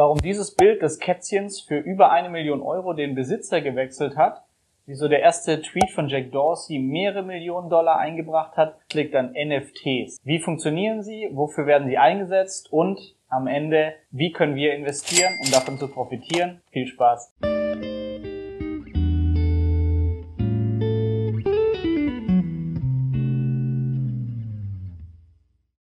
warum dieses Bild des Kätzchens für über eine Million Euro den Besitzer gewechselt hat, wieso der erste Tweet von Jack Dorsey mehrere Millionen Dollar eingebracht hat, liegt an NFTs. Wie funktionieren sie? Wofür werden sie eingesetzt? Und am Ende, wie können wir investieren, um davon zu profitieren? Viel Spaß!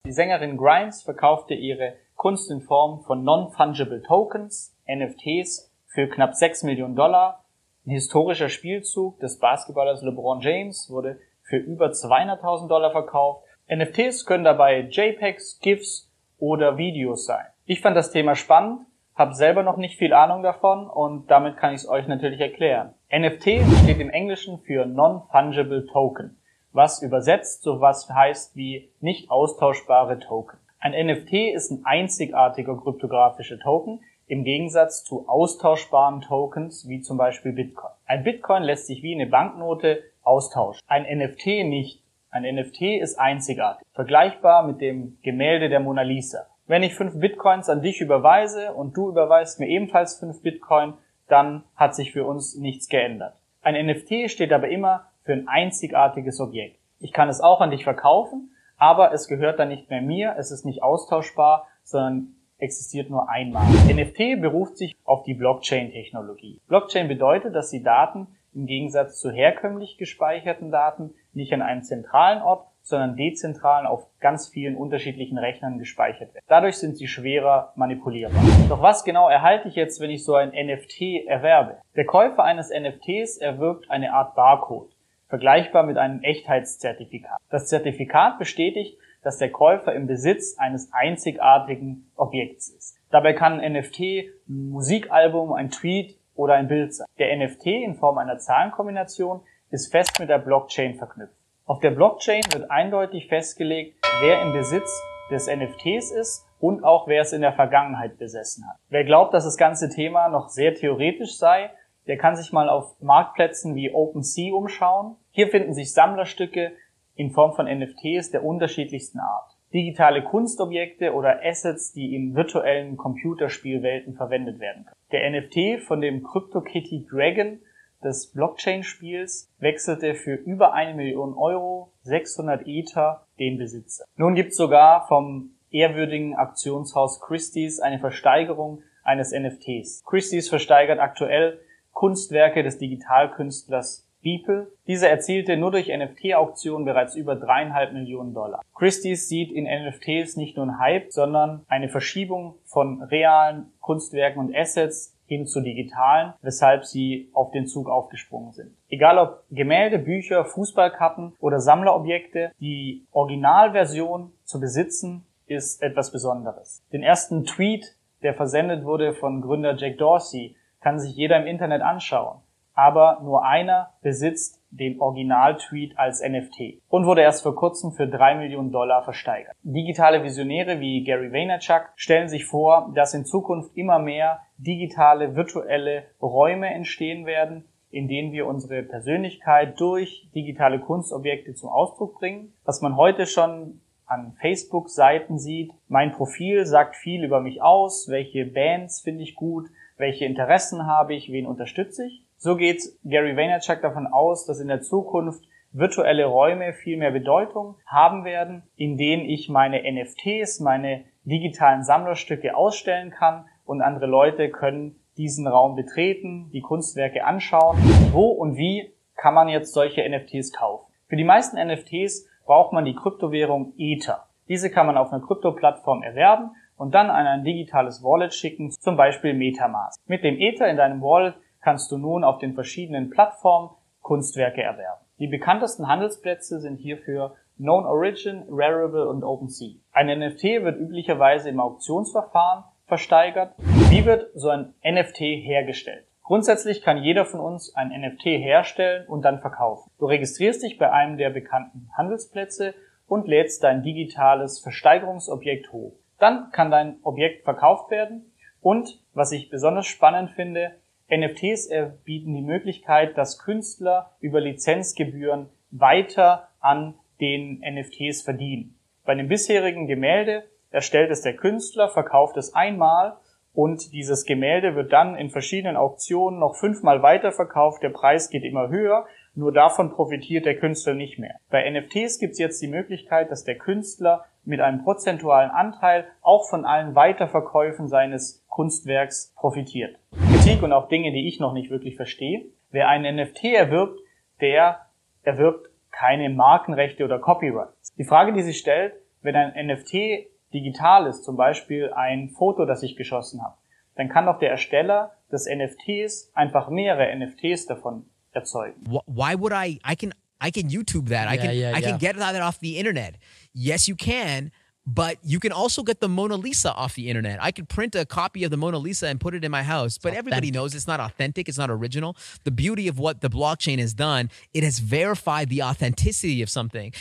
Die Sängerin Grimes verkaufte ihre Kunst in Form von Non-Fungible Tokens, NFTs, für knapp 6 Millionen Dollar. Ein historischer Spielzug des Basketballers LeBron James wurde für über 200.000 Dollar verkauft. NFTs können dabei JPEGs, GIFs oder Videos sein. Ich fand das Thema spannend, habe selber noch nicht viel Ahnung davon und damit kann ich es euch natürlich erklären. NFT steht im Englischen für Non-Fungible Token, was übersetzt so was heißt wie nicht austauschbare Token. Ein NFT ist ein einzigartiger kryptografischer Token im Gegensatz zu austauschbaren Tokens wie zum Beispiel Bitcoin. Ein Bitcoin lässt sich wie eine Banknote austauschen. Ein NFT nicht. Ein NFT ist einzigartig, vergleichbar mit dem Gemälde der Mona Lisa. Wenn ich fünf Bitcoins an dich überweise und du überweist mir ebenfalls fünf Bitcoin, dann hat sich für uns nichts geändert. Ein NFT steht aber immer für ein einzigartiges Objekt. Ich kann es auch an dich verkaufen, aber es gehört dann nicht mehr mir, es ist nicht austauschbar, sondern existiert nur einmal. NFT beruft sich auf die Blockchain-Technologie. Blockchain bedeutet, dass die Daten im Gegensatz zu herkömmlich gespeicherten Daten nicht an einem zentralen Ort, sondern dezentral auf ganz vielen unterschiedlichen Rechnern gespeichert werden. Dadurch sind sie schwerer manipulierbar. Doch was genau erhalte ich jetzt, wenn ich so ein NFT erwerbe? Der Käufer eines NFTs erwirbt eine Art Barcode vergleichbar mit einem Echtheitszertifikat. Das Zertifikat bestätigt, dass der Käufer im Besitz eines einzigartigen Objekts ist. Dabei kann ein NFT ein Musikalbum, ein Tweet oder ein Bild sein. Der NFT in Form einer Zahlenkombination ist fest mit der Blockchain verknüpft. Auf der Blockchain wird eindeutig festgelegt, wer im Besitz des NFTs ist und auch wer es in der Vergangenheit besessen hat. Wer glaubt, dass das ganze Thema noch sehr theoretisch sei, der kann sich mal auf Marktplätzen wie OpenSea umschauen. Hier finden sich Sammlerstücke in Form von NFTs der unterschiedlichsten Art. Digitale Kunstobjekte oder Assets, die in virtuellen Computerspielwelten verwendet werden können. Der NFT von dem CryptoKitty Dragon des Blockchain-Spiels wechselte für über eine Million Euro, 600 Ether, den Besitzer. Nun gibt es sogar vom ehrwürdigen Aktionshaus Christie's eine Versteigerung eines NFTs. Christie's versteigert aktuell Kunstwerke des Digitalkünstlers Beeple. Dieser erzielte nur durch NFT-Auktionen bereits über dreieinhalb Millionen Dollar. Christie's sieht in NFTs nicht nur einen Hype, sondern eine Verschiebung von realen Kunstwerken und Assets hin zu digitalen, weshalb sie auf den Zug aufgesprungen sind. Egal ob Gemälde, Bücher, Fußballkappen oder Sammlerobjekte, die Originalversion zu besitzen ist etwas Besonderes. Den ersten Tweet, der versendet wurde von Gründer Jack Dorsey, kann sich jeder im Internet anschauen. Aber nur einer besitzt den Original-Tweet als NFT und wurde erst vor kurzem für drei Millionen Dollar versteigert. Digitale Visionäre wie Gary Vaynerchuk stellen sich vor, dass in Zukunft immer mehr digitale, virtuelle Räume entstehen werden, in denen wir unsere Persönlichkeit durch digitale Kunstobjekte zum Ausdruck bringen. Was man heute schon an Facebook-Seiten sieht. Mein Profil sagt viel über mich aus, welche Bands finde ich gut, welche Interessen habe ich, wen unterstütze ich. So geht Gary Vaynerchuk davon aus, dass in der Zukunft virtuelle Räume viel mehr Bedeutung haben werden, in denen ich meine NFTs, meine digitalen Sammlerstücke ausstellen kann und andere Leute können diesen Raum betreten, die Kunstwerke anschauen. Wo und wie kann man jetzt solche NFTs kaufen? Für die meisten NFTs braucht man die Kryptowährung Ether. Diese kann man auf einer Krypto-Plattform erwerben und dann an ein digitales Wallet schicken, zum Beispiel Metamask. Mit dem Ether in deinem Wallet kannst du nun auf den verschiedenen Plattformen Kunstwerke erwerben. Die bekanntesten Handelsplätze sind hierfür Known Origin, Rarible und OpenSea. Ein NFT wird üblicherweise im Auktionsverfahren versteigert. Wie wird so ein NFT hergestellt? Grundsätzlich kann jeder von uns ein NFT herstellen und dann verkaufen. Du registrierst dich bei einem der bekannten Handelsplätze und lädst dein digitales Versteigerungsobjekt hoch. Dann kann dein Objekt verkauft werden. Und, was ich besonders spannend finde, NFTs bieten die Möglichkeit, dass Künstler über Lizenzgebühren weiter an den NFTs verdienen. Bei einem bisherigen Gemälde erstellt es der Künstler, verkauft es einmal und dieses Gemälde wird dann in verschiedenen Auktionen noch fünfmal weiterverkauft, der Preis geht immer höher, nur davon profitiert der Künstler nicht mehr. Bei NFTs gibt es jetzt die Möglichkeit, dass der Künstler mit einem prozentualen Anteil auch von allen Weiterverkäufen seines Kunstwerks profitiert. Kritik und auch Dinge, die ich noch nicht wirklich verstehe. Wer einen NFT erwirbt, der erwirbt keine Markenrechte oder Copyrights. Die Frage, die sich stellt, wenn ein NFT digital ist, zum Beispiel ein Foto, das ich geschossen habe, dann kann doch der Ersteller des NFTs einfach mehrere NFTs davon erzeugen. Why would I? I can I can YouTube that. I can yeah, I yeah. can get that off the internet. Yes, you can. But you can also get the Mona Lisa off the internet. I could print a copy of the Mona Lisa and put it in my house. But everybody knows it's not authentic, it's not original. The beauty of what the blockchain has done, it has verified the authenticity of something.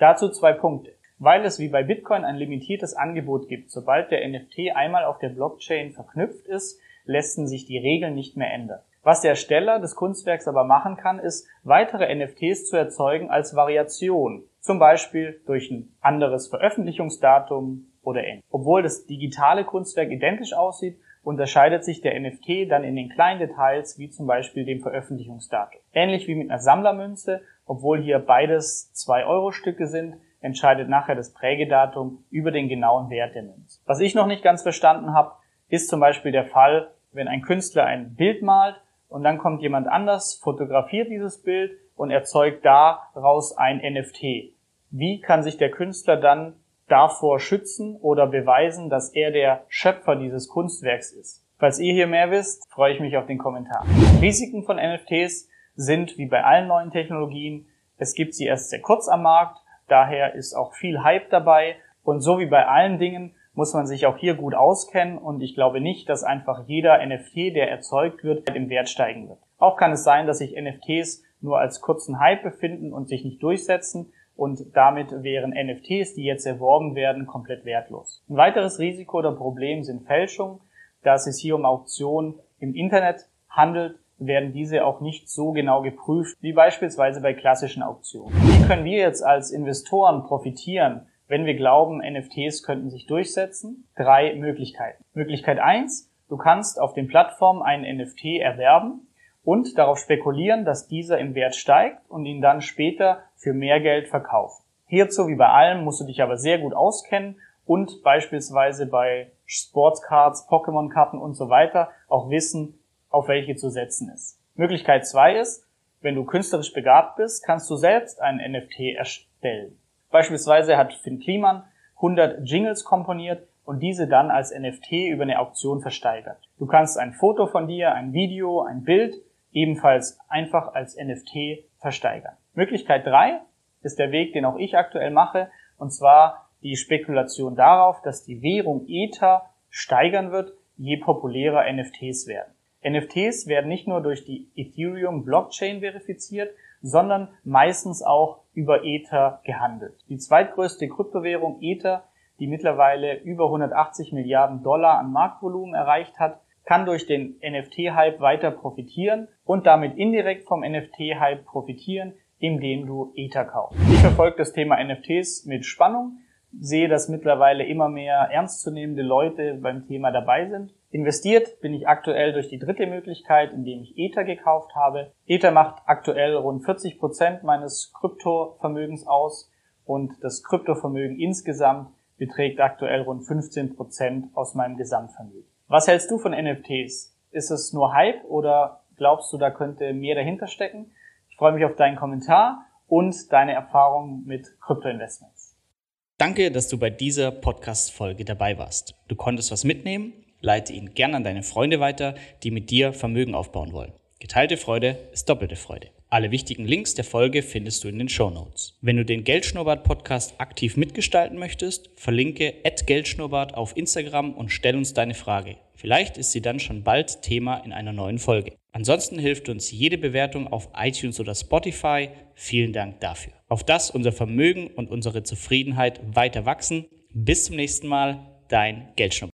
Dazu zwei Punkte. Weil es wie bei Bitcoin ein limitiertes Angebot gibt, sobald der NFT einmal auf der Blockchain verknüpft ist, lassen sich die Regeln nicht mehr ändern. Was der Ersteller des Kunstwerks aber machen kann, ist, weitere NFTs zu erzeugen als Variation. Zum Beispiel durch ein anderes Veröffentlichungsdatum oder ähnliches. Obwohl das digitale Kunstwerk identisch aussieht, unterscheidet sich der NFT dann in den kleinen Details, wie zum Beispiel dem Veröffentlichungsdatum. Ähnlich wie mit einer Sammlermünze, obwohl hier beides 2-Euro-Stücke sind, entscheidet nachher das Prägedatum über den genauen Wert der Münze. Was ich noch nicht ganz verstanden habe, ist zum Beispiel der Fall, wenn ein Künstler ein Bild malt und dann kommt jemand anders, fotografiert dieses Bild und erzeugt daraus ein NFT. Wie kann sich der Künstler dann davor schützen oder beweisen, dass er der Schöpfer dieses Kunstwerks ist? Falls ihr hier mehr wisst, freue ich mich auf den Kommentar. Risiken von NFTs sind wie bei allen neuen Technologien, es gibt sie erst sehr kurz am Markt, daher ist auch viel Hype dabei und so wie bei allen Dingen muss man sich auch hier gut auskennen und ich glaube nicht, dass einfach jeder NFT, der erzeugt wird, im Wert steigen wird. Auch kann es sein, dass sich NFTs nur als kurzen Hype befinden und sich nicht durchsetzen und damit wären NFTs, die jetzt erworben werden, komplett wertlos. Ein weiteres Risiko oder Problem sind Fälschungen. Da es sich hier um Auktionen im Internet handelt, werden diese auch nicht so genau geprüft wie beispielsweise bei klassischen Auktionen. Wie können wir jetzt als Investoren profitieren, wenn wir glauben, NFTs könnten sich durchsetzen? Drei Möglichkeiten. Möglichkeit eins: Du kannst auf den Plattformen einen NFT erwerben und darauf spekulieren, dass dieser im Wert steigt und ihn dann später für mehr Geld verkaufen. Hierzu, wie bei allem, musst du dich aber sehr gut auskennen und beispielsweise bei Sportscards, Pokémon-Karten und so weiter auch wissen, auf welche zu setzen ist. Möglichkeit zwei ist, wenn du künstlerisch begabt bist, kannst du selbst einen NFT erstellen. Beispielsweise hat Finn Kliman 100 Jingles komponiert und diese dann als NFT über eine Auktion versteigert. Du kannst ein Foto von dir, ein Video, ein Bild ebenfalls einfach als NFT versteigern. Möglichkeit drei ist der Weg, den auch ich aktuell mache, und zwar die Spekulation darauf, dass die Währung Ether steigern wird, je populärer NFTs werden. NFTs werden nicht nur durch die Ethereum Blockchain verifiziert, sondern meistens auch über Ether gehandelt. Die zweitgrößte Kryptowährung Ether, die mittlerweile über 180 Milliarden Dollar an Marktvolumen erreicht hat, kann durch den NFT-Hype weiter profitieren und damit indirekt vom NFT-Hype profitieren, indem du Ether kaufst. Ich verfolge das Thema NFTs mit Spannung, sehe, dass mittlerweile immer mehr ernstzunehmende Leute beim Thema dabei sind. Investiert bin ich aktuell durch die dritte Möglichkeit, indem ich Ether gekauft habe. Ether macht aktuell rund 40 Prozent meines Kryptovermögens aus und das Kryptovermögen insgesamt beträgt aktuell rund 15 Prozent aus meinem Gesamtvermögen. Was hältst du von NFTs? Ist es nur Hype oder glaubst du, da könnte mehr dahinter stecken? Ich freue mich auf deinen Kommentar und deine Erfahrungen mit Kryptoinvestments. Danke, dass du bei dieser Podcast-Folge dabei warst. Du konntest was mitnehmen? Leite ihn gern an deine Freunde weiter, die mit dir Vermögen aufbauen wollen. Geteilte Freude ist doppelte Freude. Alle wichtigen Links der Folge findest du in den Show Notes. Wenn du den Geldschnurrbart Podcast aktiv mitgestalten möchtest, verlinke @geldschnurrbart auf Instagram und stell uns deine Frage. Vielleicht ist sie dann schon bald Thema in einer neuen Folge. Ansonsten hilft uns jede Bewertung auf iTunes oder Spotify. Vielen Dank dafür. Auf das unser Vermögen und unsere Zufriedenheit weiter wachsen. Bis zum nächsten Mal, dein Geldschnurrbart.